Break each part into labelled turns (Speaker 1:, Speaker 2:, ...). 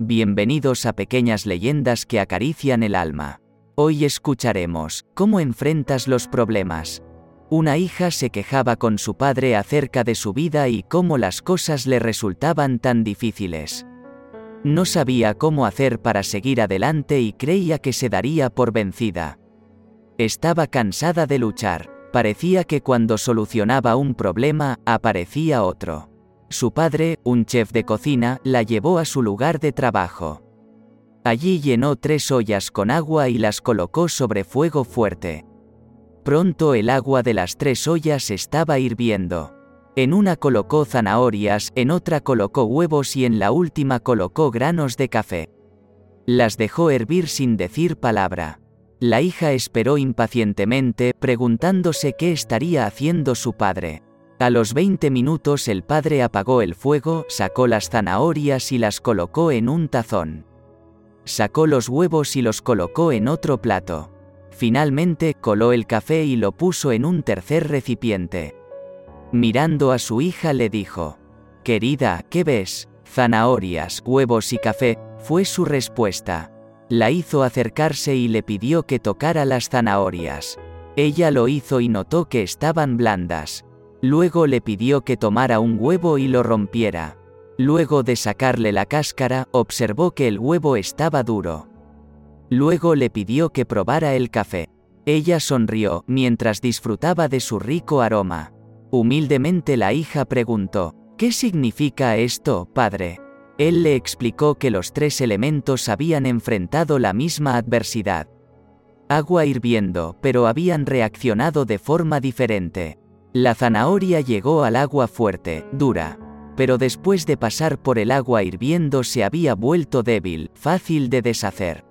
Speaker 1: Bienvenidos a pequeñas leyendas que acarician el alma. Hoy escucharemos cómo enfrentas los problemas. Una hija se quejaba con su padre acerca de su vida y cómo las cosas le resultaban tan difíciles. No sabía cómo hacer para seguir adelante y creía que se daría por vencida. Estaba cansada de luchar, parecía que cuando solucionaba un problema, aparecía otro. Su padre, un chef de cocina, la llevó a su lugar de trabajo. Allí llenó tres ollas con agua y las colocó sobre fuego fuerte. Pronto el agua de las tres ollas estaba hirviendo. En una colocó zanahorias, en otra colocó huevos y en la última colocó granos de café. Las dejó hervir sin decir palabra. La hija esperó impacientemente, preguntándose qué estaría haciendo su padre. A los 20 minutos el padre apagó el fuego, sacó las zanahorias y las colocó en un tazón. Sacó los huevos y los colocó en otro plato. Finalmente coló el café y lo puso en un tercer recipiente. Mirando a su hija le dijo, Querida, ¿qué ves? Zanahorias, huevos y café, fue su respuesta. La hizo acercarse y le pidió que tocara las zanahorias. Ella lo hizo y notó que estaban blandas. Luego le pidió que tomara un huevo y lo rompiera. Luego de sacarle la cáscara, observó que el huevo estaba duro. Luego le pidió que probara el café. Ella sonrió, mientras disfrutaba de su rico aroma. Humildemente la hija preguntó, ¿Qué significa esto, padre? Él le explicó que los tres elementos habían enfrentado la misma adversidad. Agua hirviendo, pero habían reaccionado de forma diferente. La zanahoria llegó al agua fuerte, dura. Pero después de pasar por el agua hirviendo se había vuelto débil, fácil de deshacer.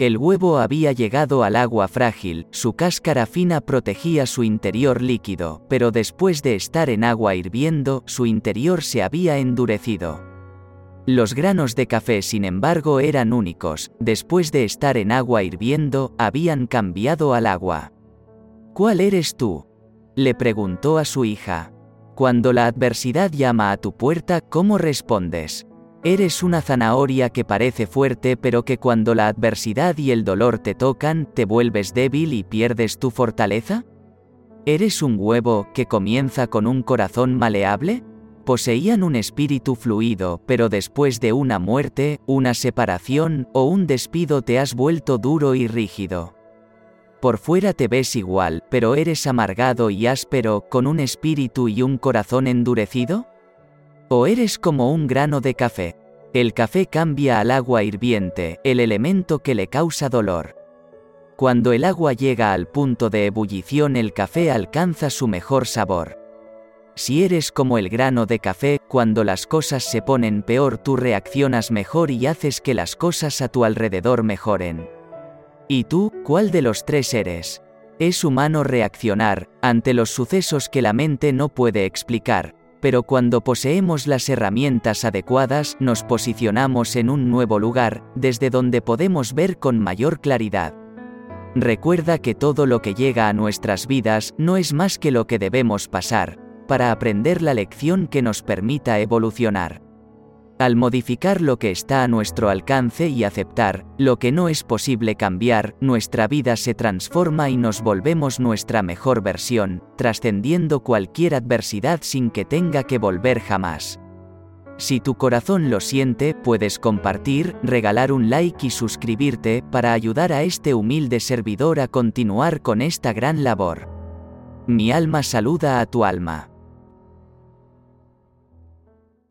Speaker 1: El huevo había llegado al agua frágil, su cáscara fina protegía su interior líquido, pero después de estar en agua hirviendo, su interior se había endurecido. Los granos de café, sin embargo, eran únicos, después de estar en agua hirviendo, habían cambiado al agua. ¿Cuál eres tú? Le preguntó a su hija. Cuando la adversidad llama a tu puerta, ¿cómo respondes? Eres una zanahoria que parece fuerte pero que cuando la adversidad y el dolor te tocan, te vuelves débil y pierdes tu fortaleza? ¿Eres un huevo que comienza con un corazón maleable? Poseían un espíritu fluido, pero después de una muerte, una separación o un despido te has vuelto duro y rígido. Por fuera te ves igual, pero eres amargado y áspero, con un espíritu y un corazón endurecido? ¿O eres como un grano de café? El café cambia al agua hirviente, el elemento que le causa dolor. Cuando el agua llega al punto de ebullición el café alcanza su mejor sabor. Si eres como el grano de café, cuando las cosas se ponen peor tú reaccionas mejor y haces que las cosas a tu alrededor mejoren. ¿Y tú, cuál de los tres eres? Es humano reaccionar ante los sucesos que la mente no puede explicar, pero cuando poseemos las herramientas adecuadas nos posicionamos en un nuevo lugar, desde donde podemos ver con mayor claridad. Recuerda que todo lo que llega a nuestras vidas no es más que lo que debemos pasar, para aprender la lección que nos permita evolucionar. Al modificar lo que está a nuestro alcance y aceptar lo que no es posible cambiar, nuestra vida se transforma y nos volvemos nuestra mejor versión, trascendiendo cualquier adversidad sin que tenga que volver jamás. Si tu corazón lo siente, puedes compartir, regalar un like y suscribirte para ayudar a este humilde servidor a continuar con esta gran labor. Mi alma saluda a tu alma.